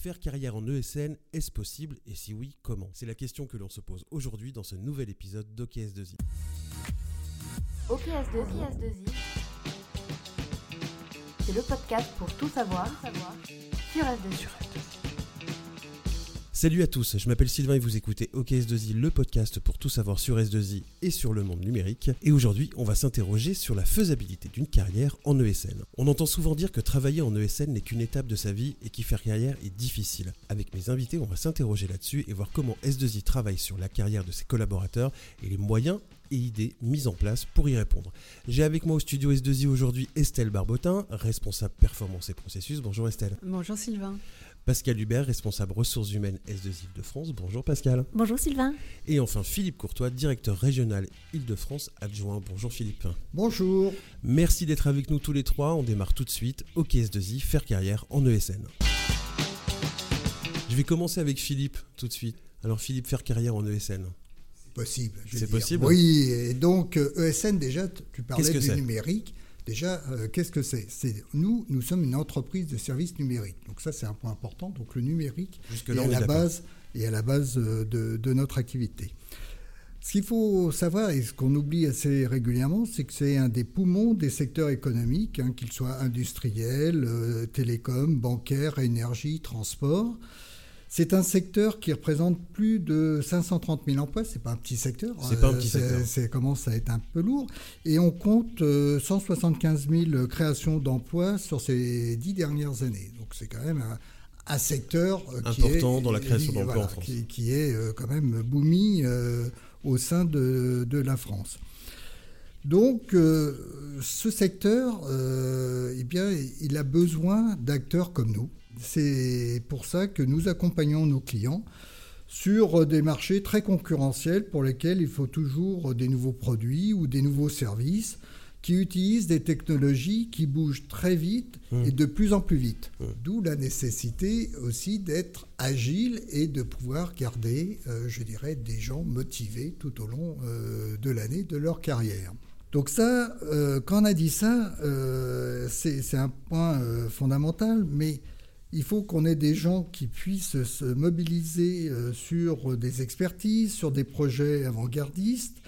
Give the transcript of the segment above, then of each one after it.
Faire carrière en ESN, est-ce possible Et si oui, comment C'est la question que l'on se pose aujourd'hui dans ce nouvel épisode d'OKS2I. OKS2I, c'est le podcast pour tout savoir, sur S2I. Salut à tous, je m'appelle Sylvain et vous écoutez OKS2I, le podcast pour tout savoir sur S2I et sur le monde numérique. Et aujourd'hui, on va s'interroger sur la faisabilité d'une carrière en ESN. On entend souvent dire que travailler en ESN n'est qu'une étape de sa vie et qu'y faire carrière est difficile. Avec mes invités, on va s'interroger là-dessus et voir comment S2I travaille sur la carrière de ses collaborateurs et les moyens et idées mises en place pour y répondre. J'ai avec moi au studio S2I aujourd'hui Estelle Barbotin, responsable performance et processus. Bonjour Estelle. Bonjour Sylvain. Pascal Hubert, responsable ressources humaines S2 Île-de-France. Bonjour Pascal. Bonjour Sylvain. Et enfin Philippe Courtois, directeur régional Île-de-France adjoint. Bonjour Philippe. Bonjour. Merci d'être avec nous tous les trois. On démarre tout de suite au KS2I, faire carrière en ESN. Je vais commencer avec Philippe tout de suite. Alors Philippe, faire carrière en ESN Possible. C'est possible Oui, et donc ESN déjà, tu parlais du numérique. Déjà, euh, qu'est-ce que c'est? Nous, nous sommes une entreprise de services numériques. Donc ça, c'est un point important. Donc le numérique est, à la base, est à la base de, notre activité. Ce qu'il faut savoir, et ce qu'on oublie assez régulièrement, c'est que c'est un des poumons des secteurs économiques, hein, qu'ils soient industriels, euh, télécom, bancaires, énergie, transport. C'est un secteur qui représente plus de 530 000 emplois. C'est pas un petit secteur. C'est pas un petit secteur. Ça commence à être un peu lourd. Et on compte 175 euh, 000 créations d'emplois sur ces dix dernières années. Donc c'est quand même un, secteur euh, important dans la création d'emplois en France. Qui, est euh, quand même booming au sein de, la France. Donc, ce secteur, eh bien, il a besoin d'acteurs comme nous, c'est pour ça que nous accompagnons nos clients sur des marchés très concurrentiels pour lesquels il faut toujours des nouveaux produits ou des nouveaux services qui utilisent des technologies qui bougent très vite mmh. et de plus en plus vite. Mmh. D'où la nécessité aussi d'être agile et de pouvoir garder, euh, je dirais, des gens motivés tout au long euh, de l'année de leur carrière. Donc ça, euh, quand on a dit ça, c'est un point fondamental, mais il faut qu'on ait des gens qui puissent se mobiliser euh, sur des expertises, sur des projets avant-gardistes.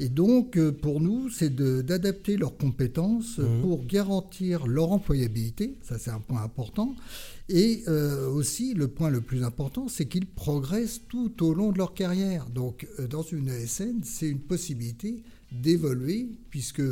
Et donc, euh, pour nous, c'est d'adapter leurs compétences mmh. pour garantir leur employabilité. Ça, c'est un point important. Et euh, aussi, le point le plus important, c'est qu'ils progressent tout au long de leur carrière. Donc, dans une ESN, c'est une possibilité d'évoluer, puisque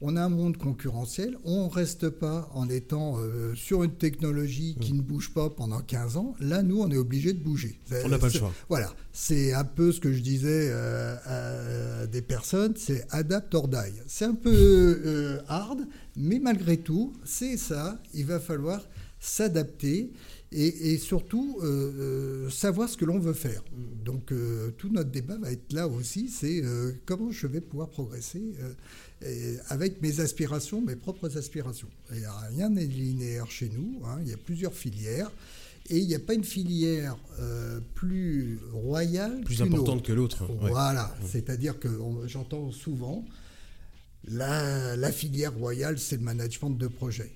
on a un monde concurrentiel, on ne reste pas en étant euh, sur une technologie qui mm. ne bouge pas pendant 15 ans. Là, nous, on est obligé de bouger. On n'a pas le choix. Voilà, c'est un peu ce que je disais euh, à des personnes, c'est adapt or die. C'est un peu euh, hard, mais malgré tout, c'est ça, il va falloir s'adapter et, surtout savoir ce que l'on veut faire. Donc tout notre débat va être là aussi, c'est comment je vais pouvoir progresser avec mes aspirations, mes propres aspirations. rien n'est linéaire chez nous, hein. il y a plusieurs filières. Et il n'y a pas une filière euh, plus royale, plus importante que l'autre. Voilà, c'est-à-dire que j'entends souvent la, filière royale, c'est le management de projet.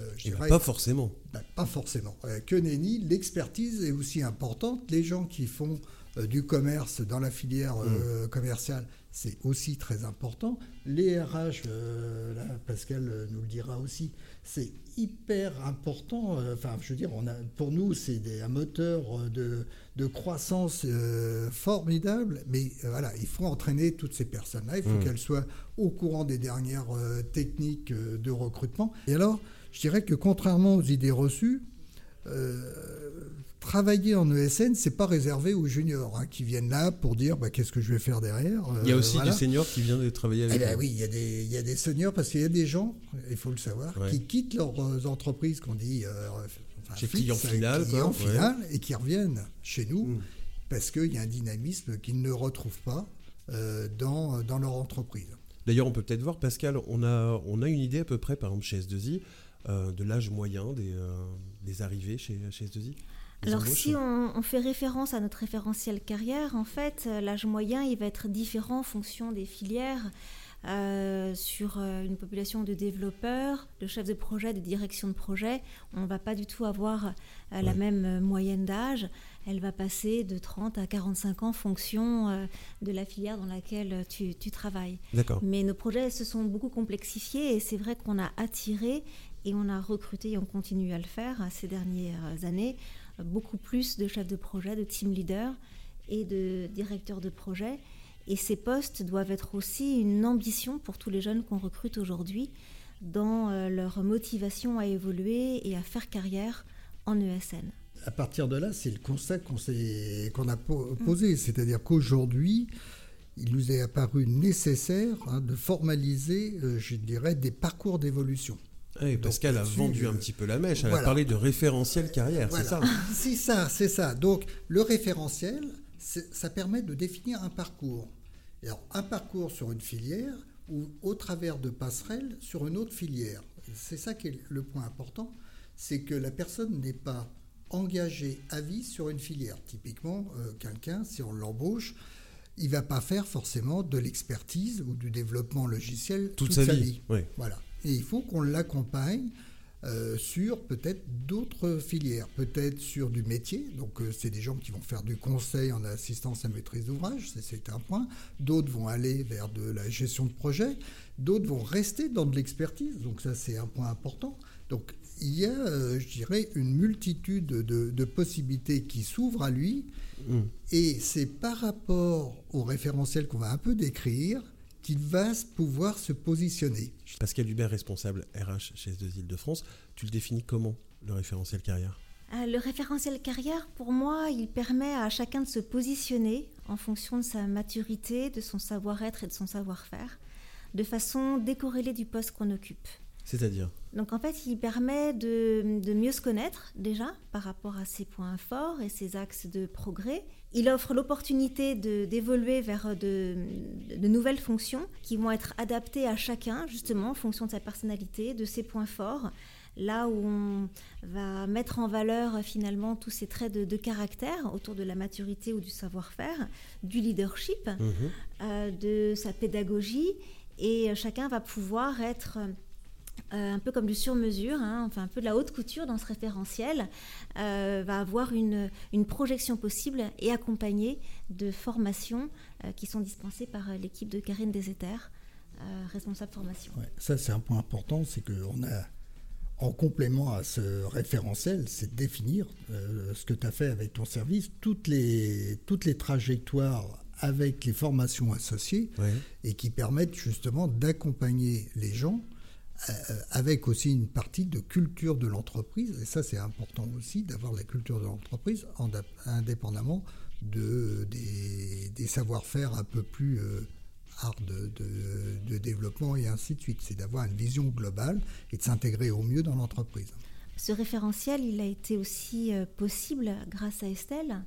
Euh, pas forcément. Ben, pas forcément. Euh, que nenni, l'expertise est aussi importante. Les gens qui font euh, du commerce dans la filière mmh. commerciale, c'est aussi très important. Les RH, euh, Pascal nous le dira aussi, c'est hyper important. Euh, enfin, je veux dire, on a, pour nous, c'est un moteur de, croissance euh, formidable. Mais voilà, il faut entraîner toutes ces personnes-là. Il faut mmh. qu'elles soient au courant des dernières techniques de recrutement. Et alors, je dirais que contrairement aux idées reçues, travailler en ESN, c'est pas réservé aux juniors hein, qui viennent là pour dire bah, qu'est-ce que je vais faire derrière. il y a aussi des seniors qui viennent de travailler avec. Eh ben oui, il y, a des, il y a des seniors parce qu'il y a des gens, il faut le savoir, qui quittent leurs euh, entreprises qu'on dit euh, chez client final, client final et qui reviennent chez nous hmm. parce qu'il y a un dynamisme qu'ils ne retrouvent pas euh, dans, dans leur entreprise. D'ailleurs, on peut peut-être voir, Pascal, on a, on a une idée à peu près, par exemple chez S2I, de l'âge moyen des, des arrivées chez, chez S2I alors si on, fait référence à notre référentiel carrière, en fait, euh, l'âge moyen, il va être différent en fonction des filières. euh, sur euh, une population de développeurs, de chefs de projet, de direction de projet, on ne va pas du tout avoir euh, la même moyenne d'âge. Elle va passer de 30 à 45 ans en fonction de la filière dans laquelle tu, tu travailles. Mais nos projets se sont beaucoup complexifiés et c'est vrai qu'on a attiré et on a recruté et on continue à le faire ces dernières années beaucoup plus de chefs de projet, de team leaders et de directeurs de projet. Et ces postes doivent être aussi une ambition pour tous les jeunes qu'on recrute aujourd'hui dans euh, leur motivation à évoluer et à faire carrière en ESN. À partir de là, c'est le constat qu'on a posé, c'est-à-dire qu'aujourd'hui, il nous est apparu nécessaire hein, de formaliser, euh, je dirais, des parcours d'évolution. Oui, Pascal a vendu un petit peu la mèche, elle a parlé de référentiel carrière, c'est ça? C'est ça, c'est ça. Donc le référentiel, ça permet de définir un parcours. alors, un parcours sur une filière ou au travers de passerelles sur une autre filière. C'est ça qui est le point important, c'est que la personne n'est pas engagée à vie sur une filière. Typiquement, euh, quelqu'un, si on l'embauche, il va pas faire forcément de l'expertise ou du développement logiciel toute, sa, vie. Voilà. Et il faut qu'on l'accompagne euh, sur peut-être d'autres filières, peut-être sur du métier. Donc, euh, c'est des gens qui vont faire du conseil en assistance à maîtrise d'ouvrage, c'est un point. D'autres vont aller vers de la gestion de projet. D'autres vont rester dans de l'expertise. Donc, ça, c'est un point important. Donc, il y a, euh, je dirais, une multitude de, possibilités qui s'ouvrent à lui. Mmh. Et c'est par rapport au référentiel qu'on va un peu décrire qu'il va pouvoir se positionner. Pascal Hubert, responsable RH chez S2 Île-de-France, tu le définis comment, le référentiel carrière? Euh, le référentiel carrière, pour moi, il permet à chacun de se positionner en fonction de sa maturité, de son savoir-être et de son savoir-faire, de façon décorrélée du poste qu'on occupe. C'est-à-dire? Donc en fait, il permet de, mieux se connaître déjà par rapport à ses points forts et ses axes de progrès. Il offre l'opportunité d'évoluer vers de, nouvelles fonctions qui vont être adaptées à chacun, justement, en fonction de sa personnalité, de ses points forts. Là où on va mettre en valeur finalement tous ces traits de, caractère autour de la maturité ou du savoir-faire, du leadership, mhm. euh, de sa pédagogie, et chacun va pouvoir être un peu comme du sur-mesure, hein, enfin un peu de la haute couture dans ce référentiel, euh, va avoir une, une, projection possible et accompagnée de formations euh, qui sont dispensées par l'équipe de Karine Deseter, responsable formation. ça c'est un point important, c'est qu'on a en complément à ce référentiel, c'est de définir ce que tu as fait avec ton service, toutes les, toutes les trajectoires avec les formations associées et qui permettent justement d'accompagner les gens euh, avec aussi une partie de culture de l'entreprise. Et ça, c'est important aussi d'avoir la culture de l'entreprise indépendamment de, des, savoir-faire un peu plus euh, hard de, développement et ainsi de suite. C'est d'avoir une vision globale et de s'intégrer au mieux dans l'entreprise. Ce référentiel, il a été aussi euh, possible grâce à Estelle,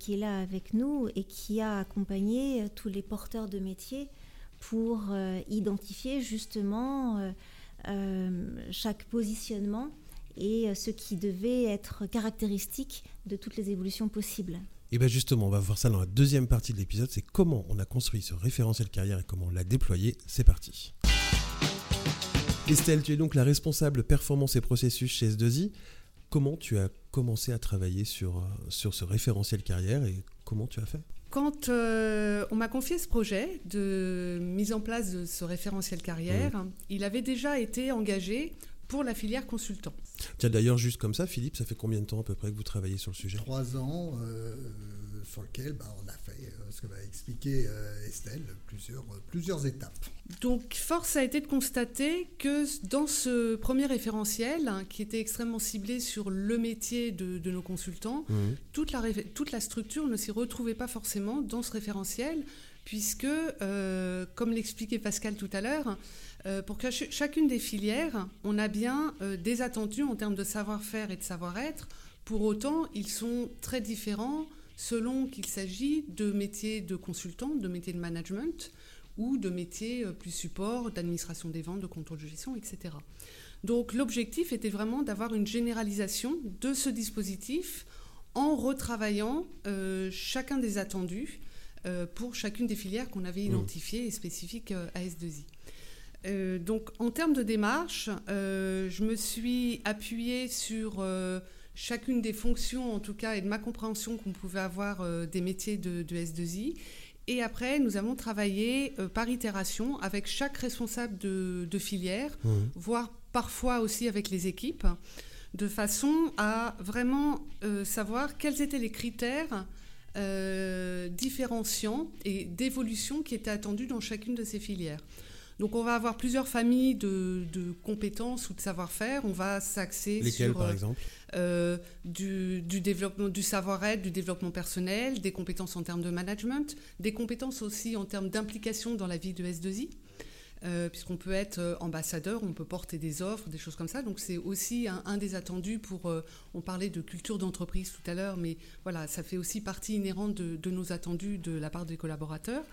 qui est là avec nous et qui a accompagné tous les porteurs de métiers pour euh, identifier justement euh, euh, chaque positionnement et ce qui devait être caractéristique de toutes les évolutions possibles. Et bien justement, on va voir ça dans la deuxième partie de l'épisode, c'est comment on a construit ce référentiel carrière et comment on l'a déployé. C'est parti. Estelle, tu es donc la responsable performance et processus chez S2I. Comment tu as commencé à travailler sur, sur ce référentiel carrière et comment tu as fait? Quand euh, on m'a confié ce projet de mise en place de ce référentiel carrière, mmh. il avait déjà été engagé pour la filière consultant. Tiens, d'ailleurs, juste comme ça, Philippe, ça fait combien de temps à peu près que vous travaillez sur le sujet? Trois ans, euh, sur lequel bah, on a fait euh, ce que va expliquer Estelle, plusieurs, plusieurs étapes. Donc, force a été de constater que dans ce premier référentiel, hein, qui était extrêmement ciblé sur le métier de, nos consultants, mmh. toute, la, toute la structure ne s'y retrouvait pas forcément dans ce référentiel, puisque, euh, comme l'expliquait Pascal tout à l'heure, euh, pour que chacune des filières, on a bien euh, des attendus en termes de savoir-faire et de savoir-être. Pour autant, ils sont très différents selon qu'il s'agit de métiers de consultant, de métiers de management, ou de métiers euh, plus support, d'administration des ventes, de contrôle de gestion, etc. Donc l'objectif était vraiment d'avoir une généralisation de ce dispositif en retravaillant euh, chacun des attendus pour chacune des filières qu'on avait mmh. identifiées et spécifiques à S2I. donc en termes de démarche, je me suis appuyée sur chacune des fonctions, en tout cas, et de ma compréhension qu'on pouvait avoir des métiers de, de, S2I. Et après, nous avons travaillé par itération avec chaque responsable de, filière, mmh. voire parfois aussi avec les équipes, de façon à vraiment euh, savoir quels étaient les critères euh, différenciants et d'évolution qui étaient attendus dans chacune de ces filières. Donc on va avoir plusieurs familles de, compétences ou de savoir-faire. On va s'axer sur par euh, exemple? du, du, développement du savoir-être, du développement personnel, des compétences en termes de management, des compétences aussi en termes d'implication dans la vie de S2I. Euh, puisqu'on peut être euh, ambassadeur, on peut porter des offres, des choses comme ça. Donc c'est aussi un, des attendus pour... Euh, on parlait de culture d'entreprise tout à l'heure, mais voilà, ça fait aussi partie inhérente de, nos attendus de la part des collaborateurs.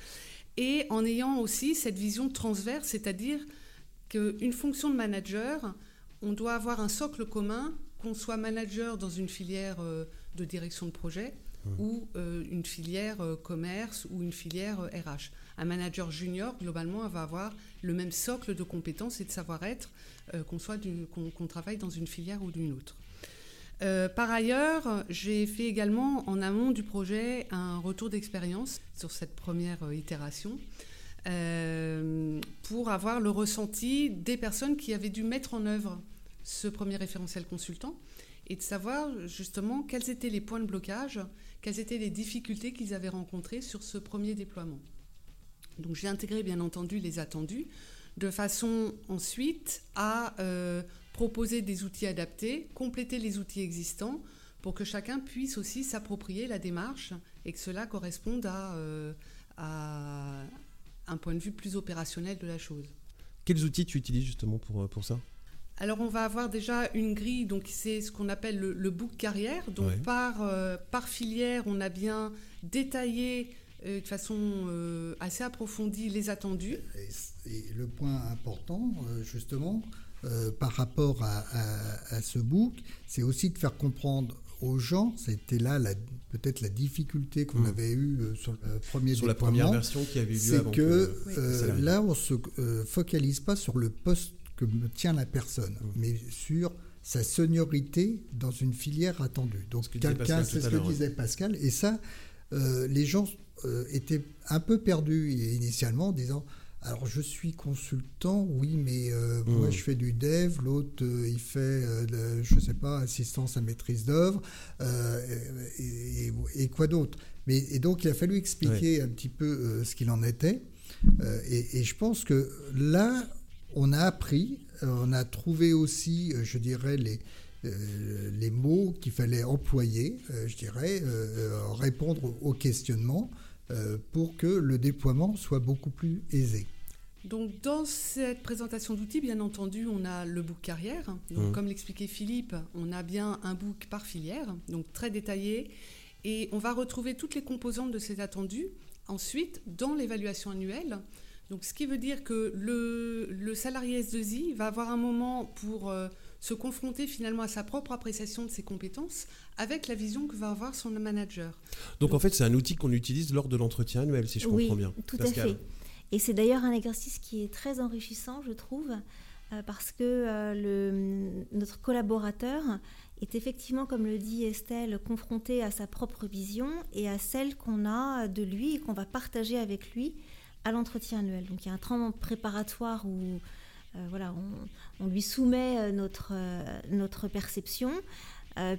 Et en ayant aussi cette vision transverse, c'est-à-dire qu'une fonction de manager, on doit avoir un socle commun, qu'on soit manager dans une filière de direction de projet mmh. ou une filière commerce ou une filière RH. Un manager junior, globalement, va avoir le même socle de compétences et de savoir-être euh, qu'on soit qu'on travaille dans une filière ou d'une autre. Euh, par ailleurs, j'ai fait également en amont du projet un retour d'expérience sur cette première euh, itération pour avoir le ressenti des personnes qui avaient dû mettre en œuvre ce premier référentiel consultant et de savoir justement quels étaient les points de blocage, quelles étaient les difficultés qu'ils avaient rencontrées sur ce premier déploiement. Donc j'ai intégré bien entendu les attendus, de façon ensuite à euh, proposer des outils adaptés, compléter les outils existants pour que chacun puisse aussi s'approprier la démarche et que cela corresponde à, euh, à, un point de vue plus opérationnel de la chose. Quels outils tu utilises justement pour, euh, pour ça? Alors on va avoir déjà une grille, donc c'est ce qu'on appelle le, book carrière. Donc par, par filière, on a bien détaillé euh, de façon euh, assez approfondie les attendus. Et, le point important, euh, par rapport à, ce book, c'est aussi de faire comprendre aux gens, c'était là peut-être la difficulté qu'on hmm. avait eue sur le premier Sur la première version qui avait eu lieu C'est que, là, on ne se focalise pas sur le poste que tient la personne, hmm. mais sur sa seniorité dans une filière attendue. Donc quelqu'un, c'est ce que disait Pascal, et ça, les gens euh, était un peu perdu initialement en disant alors je suis consultant, oui, mais euh, moi mmh. je fais du dev, l'autre euh, il fait, je sais pas, assistance à maîtrise d'œuvre, et, quoi d'autre. Mais et donc il a fallu expliquer un petit peu ce qu'il en était, et, je pense que là on a appris, on a trouvé aussi, je dirais les les mots qu'il fallait employer, je dirais, répondre aux questionnements. Euh, pour que le déploiement soit beaucoup plus aisé. Donc dans cette présentation d'outils, bien entendu, on a le book carrière. Donc, mmh. Comme l'expliquait Philippe, on a bien un book par filière, donc très détaillé. Et on va retrouver toutes les composantes de ces attendus ensuite dans l'évaluation annuelle. Donc ce qui veut dire que le, le salarié S2I va avoir un moment pour... Euh, se confronter finalement à sa propre appréciation de ses compétences avec la vision que va avoir son manager. Donc, en fait, c'est un outil qu'on utilise lors de l'entretien annuel, si je comprends bien. Tout à fait. Et c'est d'ailleurs un exercice qui est très enrichissant, je trouve, euh, parce que euh, le, notre collaborateur est effectivement, comme le dit Estelle, confronté à sa propre vision et à celle qu'on a de lui et qu'on va partager avec lui à l'entretien annuel. Donc il y a un temps préparatoire où euh, voilà, on, lui soumet notre, notre perception.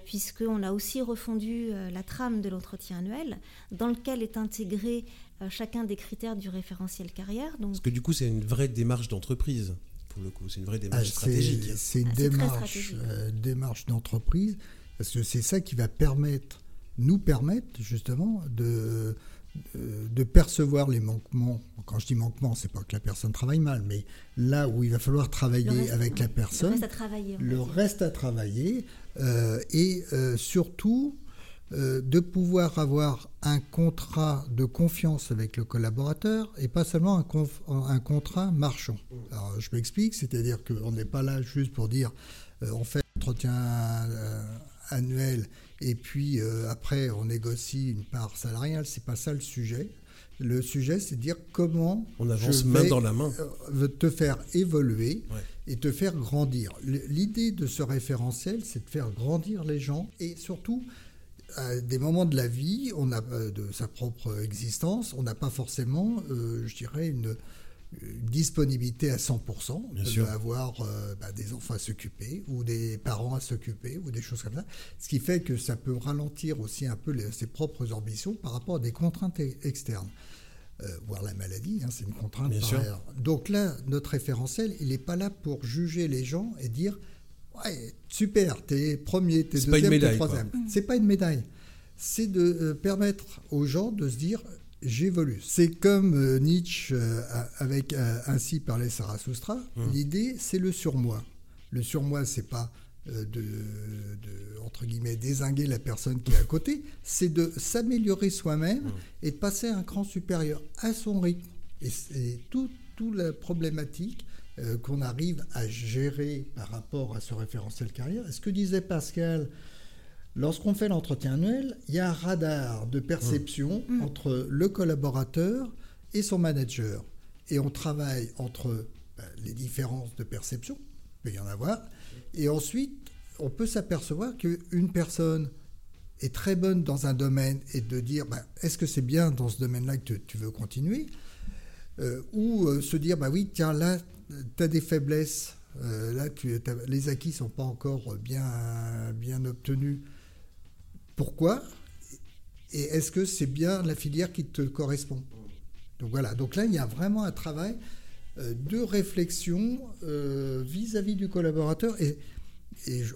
Puisqu'on a aussi refondu la trame de l'entretien annuel, dans lequel est intégré chacun des critères du référentiel carrière. Donc... Parce que du coup, c'est une vraie démarche d'entreprise, pour le coup, c'est une vraie démarche ah, stratégique. C'est une ah, démarche, démarche d'entreprise, parce que c'est ça qui va permettre, nous permettre justement de de percevoir les manquements. Quand je dis manquements, c'est pas que la personne travaille mal, mais là où il va falloir travailler avec la personne, le reste à travailler, le reste à travailler euh, et euh, surtout euh, de pouvoir avoir un contrat de confiance avec le collaborateur et pas seulement un, contrat marchand. Alors je m'explique, c'est-à-dire qu'on n'est pas là juste pour dire on fait un entretien annuel et puis euh, après on négocie une part salariale, c'est pas ça le sujet. Le sujet, c'est de dire comment on avance je main vais, dans la main, euh, te faire évoluer Ouais. et te faire grandir. L'idée de ce référentiel, c'est de faire grandir les gens et surtout à des moments de la vie, on a euh, de sa propre existence, on n'a pas forcément, euh, je dirais, une, une disponibilité à 100%. On Bien peut sûr. avoir euh, bah, des enfants à s'occuper ou des parents à s'occuper ou des choses comme ça. Ce qui fait que ça peut ralentir aussi un peu les- ses propres ambitions par rapport à des contraintes e- externes. Euh, voire la maladie, hein, c'est une contrainte Bien par sûr. ailleurs. Donc là, notre référentiel, il n'est pas là pour juger les gens et dire Ouais, super, t'es premier, t'es C'est pas une deuxième, t'es médaille, quoi. troisième. C'est pas une médaille. C'est de euh, permettre aux gens de se dire j'évolue. C'est comme euh, Nietzsche euh, avec euh, Ainsi parlait Zarathustra. Mmh. L'idée, c'est le surmoi. Le surmoi, c'est pas de, de, entre guillemets, désinguer la personne qui est à côté, c'est de s'améliorer soi-même Mmh. et de passer à un cran supérieur à son rythme. Et c'est tout, tout la problématique euh, qu'on arrive à gérer par rapport à ce référentiel carrière. Et ce que disait Pascal, lorsqu'on fait l'entretien annuel, il y a un radar de perception entre le collaborateur et son manager. Et on travaille entre ben, les différences de perception, il peut y en avoir, et ensuite on peut s'apercevoir qu'une personne est très bonne dans un domaine et de dire ben, est-ce que c'est bien dans ce domaine-là que tu- tu veux continuer? Euh, ou euh, se dire bah oui tiens là tu as des faiblesses euh, là tu, les acquis sont pas encore bien bien obtenus pourquoi et est-ce que c'est bien la filière qui te correspond? Donc voilà donc là il y a vraiment un travail euh, de réflexion euh, vis-à-vis du collaborateur et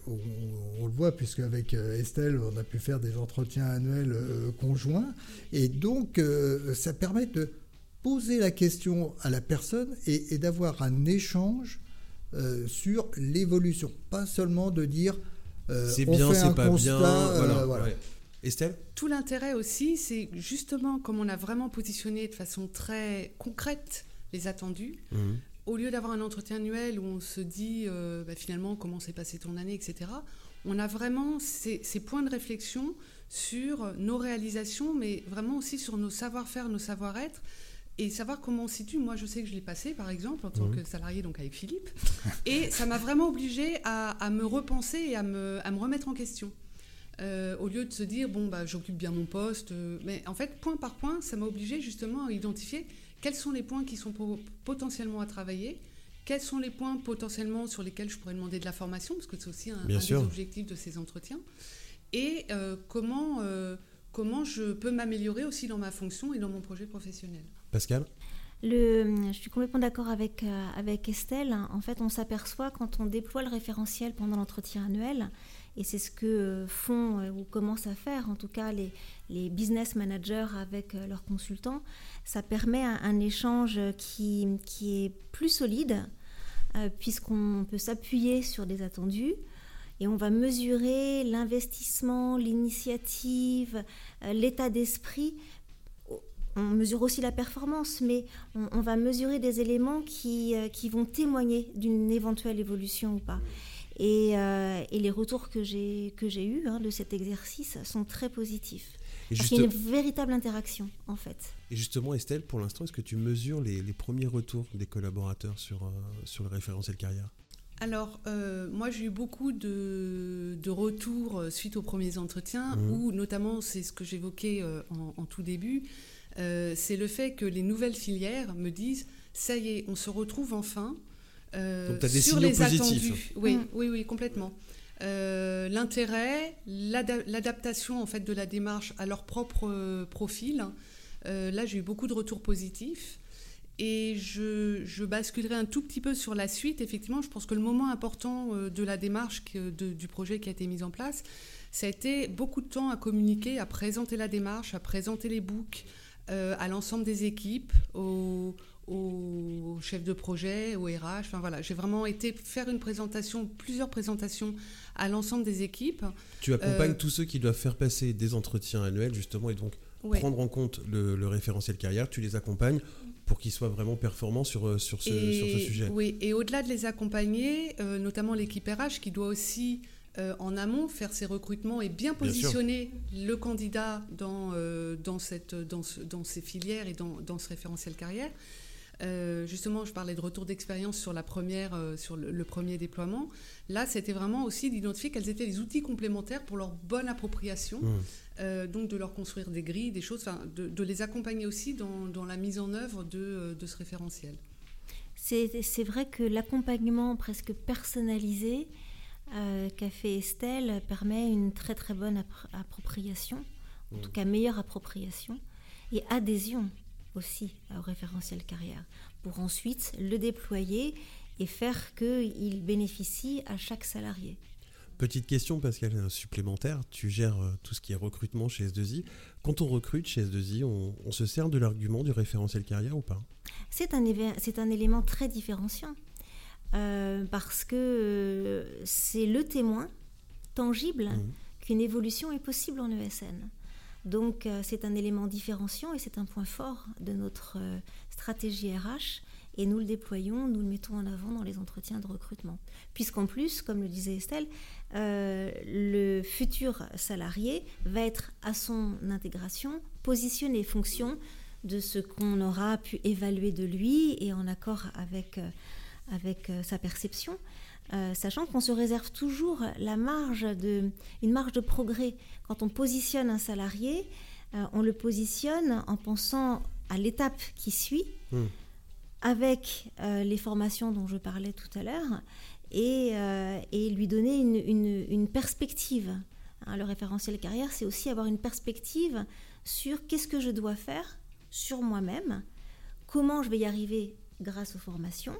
on, le voit, puisque avec euh, Estelle, on a pu faire des entretiens annuels conjoints. Et donc, ça permet de poser la question à la personne et, d'avoir un échange sur l'évolution. Pas seulement de dire c'est on bien, fait un c'est pas constat, bien. euh, voilà, voilà. ouais. Estelle? Tout l'intérêt aussi, c'est justement comme on a vraiment positionné de façon très concrète les attendus, Mhm. au lieu d'avoir un entretien annuel où on se dit euh, bah, finalement comment s'est passée ton année, etc., on a vraiment ces, ces points de réflexion sur nos réalisations, mais vraiment aussi sur nos savoir-faire, nos savoir-être, et savoir comment on se situe. Moi, je sais que je l'ai passé, par exemple, en tant Mhm. que salarié, donc avec Philippe, et ça m'a vraiment obligé à, à me repenser et à me, à me remettre en question. Euh, au lieu de se dire, bon, bah, j'occupe bien mon poste. euh, mais en fait, point par point, ça m'a obligé justement à identifier quels sont les points qui sont po- potentiellement à travailler, quels sont les points potentiellement sur lesquels je pourrais demander de la formation, parce que c'est aussi un, un des objectifs de ces entretiens, et euh, comment, comment je peux m'améliorer aussi dans ma fonction et dans mon projet professionnel. Pascal je suis complètement d'accord avec, euh, avec Estelle. En fait, on s'aperçoit quand on déploie le référentiel pendant l'entretien annuel, et c'est ce que euh, font euh, ou commencent à faire en tout cas les, business managers avec leurs consultants, ça permet un, échange qui, est plus solide, puisqu'on peut s'appuyer sur des attendus. Et on va mesurer l'investissement, l'initiative, l'état d'esprit on mesure aussi la performance, mais on, on va mesurer des éléments qui, euh, qui vont témoigner d'une éventuelle évolution ou pas. Et, euh, et les retours que j'ai que j'ai eus hein, de cet exercice sont très positifs. et, Parce qu'il y a une véritable interaction, en fait. et justement, Estelle, pour l'instant, est-ce que tu mesures les, les premiers retours des collaborateurs sur, euh, sur le référentiel carrière? Alors, euh, moi, j'ai eu beaucoup de, de retours suite aux premiers entretiens, Mhm. où notamment, c'est ce que j'évoquais euh, en, en tout début, euh, c'est le fait que les nouvelles filières me disent, ça y est, on se retrouve enfin euh, Donc, t'as des sur signaux les positifs. attendus. Oui, Mhm. oui, oui, complètement. Euh, L'intérêt, l'ada- l'adaptation en fait de la démarche à leur propre profil. Euh, là, j'ai eu beaucoup de retours positifs. Et je, je basculerai un tout petit peu sur la suite. Effectivement, je pense que le moment important de la démarche que- de- du projet qui a été mis en place, ça a été beaucoup de temps à communiquer, à présenter la démarche, à présenter les books euh, à l'ensemble des équipes, aux, aux chefs de projet, aux RH. Enfin voilà, j'ai vraiment été faire une présentation, plusieurs présentations à l'ensemble des équipes. Tu accompagnes Euh, tous ceux qui doivent faire passer des entretiens annuels, justement, et donc Ouais. prendre en compte le, le référentiel carrière. Tu les accompagnes pour qu'ils soient vraiment performants sur, euh, sur, ce, et, sur ce sujet. Oui, et au-delà de les accompagner, euh, notamment l'équipe RH qui doit aussi euh, en amont, faire ces recrutements et bien positionner le candidat dans, euh, dans, cette, dans, dans, ces filières et dans, dans ce référentiel carrière. Euh, justement, je parlais de retour d'expérience sur, la première, sur le, premier déploiement. Là, c'était vraiment aussi d'identifier quels étaient les outils complémentaires pour leur bonne appropriation, mmh. donc de leur construire des grilles, des choses, de, de, les accompagner aussi dans, dans, la mise en œuvre de, de ce référentiel. C'est vrai que l'accompagnement presque personnalisé euh, fait Estelle permet une très très bonne appropriation, en tout mmh. cas meilleure appropriation, et adhésion aussi au référentiel carrière, pour ensuite le déployer et faire qu'il bénéficie à chaque salarié. Petite question, Pascal, supplémentaire. Tu gères euh, tout ce qui est recrutement chez S2I. Quand on recrute chez S2I, on, se sert de l'argument du référentiel carrière ou pas? C'est un, un élément très différenciant. Euh, parce que euh, c'est le témoin tangible mmh. qu'une évolution est possible en ESN. Donc euh, c'est un élément différenciant et c'est un point fort de notre stratégie RH et nous le déployons, nous le mettons en avant dans les entretiens de recrutement. Puisqu'en plus, comme le disait Estelle, le futur salarié va être à son intégration positionné fonction de ce qu'on aura pu évaluer de lui et en accord avec avec euh, sa perception, euh, sachant qu'on se réserve toujours la marge de, une marge de progrès. Quand on positionne un salarié, euh, on le positionne en pensant à l'étape qui suit, hmm. avec les formations dont je parlais tout à l'heure, et, et, lui donner une, une, une perspective. Hein, le référentiel carrière, c'est aussi avoir une perspective sur qu'est-ce que je dois faire sur moi-même, comment je vais y arriver grâce aux formations,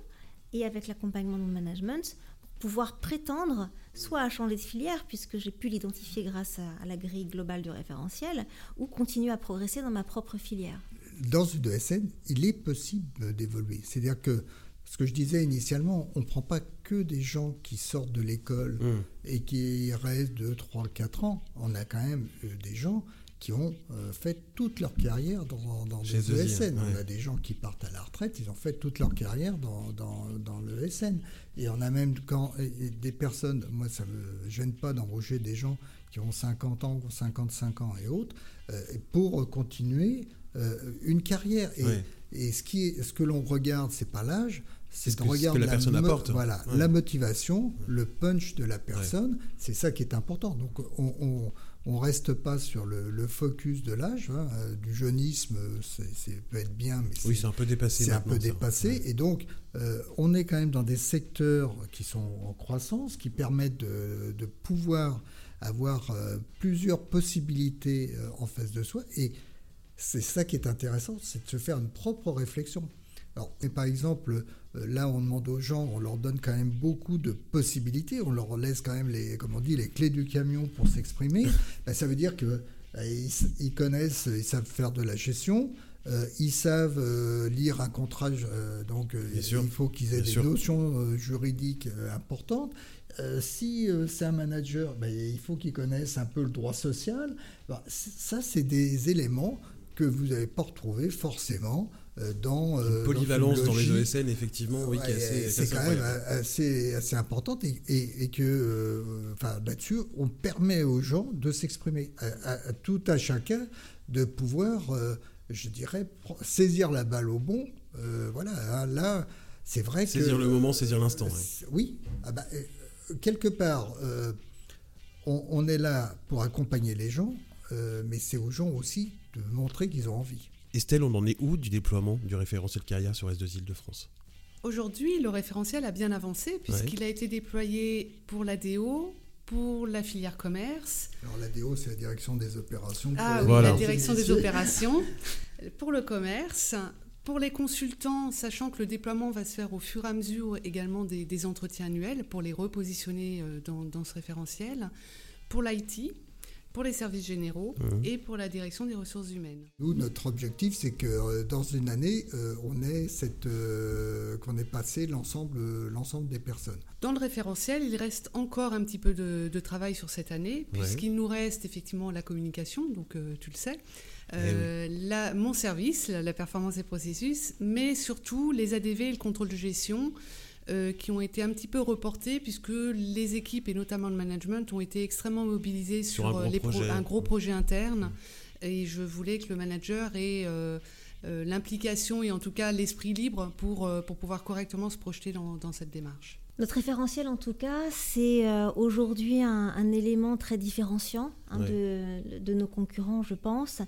et avec l'accompagnement de mon management, pouvoir prétendre soit à changer de filière, puisque j'ai pu l'identifier grâce à, la grille globale du référentiel, ou continuer à progresser dans ma propre filière. Dans une ESN, il est possible d'évoluer. C'est-à-dire que ce que je disais initialement, on ne prend pas que des gens qui sortent de l'école mmh. et qui restent 2, 3, 4 ans. On a quand même euh, des gens qui ont euh, fait toute leur carrière dans, dans des ESN. On a des gens qui partent à la retraite, ils ont fait toute leur carrière dans, dans, dans le ESN. Et on a même quand, des personnes, moi ça ne me gêne pas d'embaucher des gens qui ont 50 ans, 55 ans et autres, euh, pour continuer euh, une carrière. Et, et ce, qui est, ce que l'on regarde, c'est pas l'âge, c'est de regarder la, la personne apporte. Voilà, la motivation, le punch de la personne, c'est ça qui est important. Donc on, on on reste pas sur le, focus de l'âge. Hein, euh, du jeunisme, c'est peut être bien, mais oui, c'est un peu dépassé. C'est un peu dépassé, et donc euh, on est quand même dans des secteurs qui sont en croissance, qui permettent de, pouvoir avoir euh, plusieurs possibilités en face de soi, et c'est ça qui est intéressant, c'est de se faire une propre réflexion. Alors, et par exemple, là, on demande aux gens, on leur donne quand même beaucoup de possibilités, on leur laisse quand même les, comme on dit, les clés du camion pour s'exprimer. Ben, ça veut dire que ben, ils, connaissent, ils savent faire de la gestion, euh, ils savent euh, lire un contrat, donc il faut qu'ils aient des notions juridiques importantes. si c'est un manager, ben, il faut qu'ils connaissent un peu le droit social. ça, c'est des éléments que vous n'avez pas retrouvés forcément euh, dans euh, polyvalence dans, les ESN effectivement oui c'est quand même assez, assez importante et, que euh, enfin là-dessus on permet aux gens de s'exprimer à, tout à chacun de pouvoir je dirais saisir la balle au bon voilà hein, là c'est vrai que saisir le moment saisir l'instant oui ah bah, quelque part on, on, est là pour accompagner les gens mais c'est aux gens aussi de montrer qu'ils ont envie Estelle, on en est où du déploiement du référentiel carrière sur S2 Île-de-France? Aujourd'hui, le référentiel a bien avancé puisqu'il a été déployé pour l'ADO, pour la filière commerce. Alors l'ADO, c'est la direction des opérations. Ah oui, la direction des opérations. Pour le commerce, pour les consultants, sachant que le déploiement va se faire au fur et à mesure également des, entretiens annuels pour les repositionner euh, dans, dans ce référentiel. Pour l'IT, pour les services généraux mmh. et pour la direction des ressources humaines. Nous, notre objectif, c'est que euh, dans une année, euh, on ait cette, euh, qu'on ait passé l'ensemble, l'ensemble des personnes. Dans le référentiel, il reste encore un petit peu de, travail sur cette année, puisqu'il nous reste effectivement la communication, donc tu le sais. Eh la, mon service, la, performance des processus, mais surtout les ADV et le contrôle de gestion, qui ont été un petit peu reportées puisque les équipes et notamment le management ont été extrêmement mobilisées sur, un, gros les un, gros projet interne. Mmh. Et je voulais que le manager ait l'implication et en tout cas l'esprit libre pour, pour pouvoir correctement se projeter dans, dans cette démarche. Notre référentiel, en tout cas, c'est euh, aujourd'hui un, élément très différenciant hein, de, nos concurrents, je pense,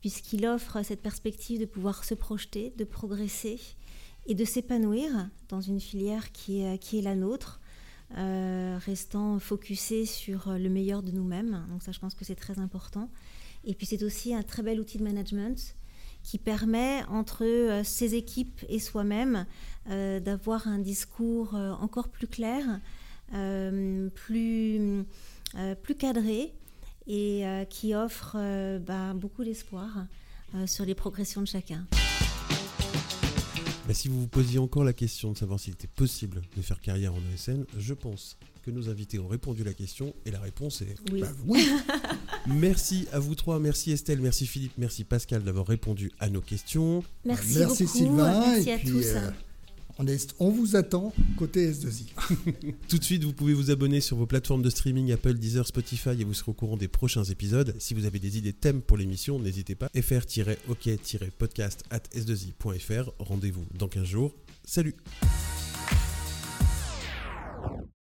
puisqu'il offre cette perspective de pouvoir se projeter, de progresser et de s'épanouir dans une filière qui est, qui est la nôtre, euh, restant focusé sur le meilleur de nous-mêmes. Donc ça, je pense que c'est très important. Et puis c'est aussi un très bel outil de management qui permet entre euh, ses équipes et soi-même euh, d'avoir un discours euh, encore plus clair, plus, plus cadré et qui offre bah, beaucoup d'espoir sur les progressions de chacun. Si vous vous posiez encore la question de savoir s'il était possible de faire carrière en ESN, je pense que nos invités ont répondu à la question et la réponse est oui. Bah, merci à vous trois, merci Estelle, merci Philippe, merci Pascal d'avoir répondu à nos questions. Merci, merci beaucoup. Sylvain. Merci à tous. Euh, on, vous attend côté S2I. Tout de suite, vous pouvez vous abonner sur vos plateformes de streaming Apple, Deezer, Spotify et vous serez au courant des prochains épisodes. Si vous avez des idées thèmes pour l'émission, n'hésitez pas. fr-ok-podcast at s2i.fr. Rendez-vous dans 15 jours. Salut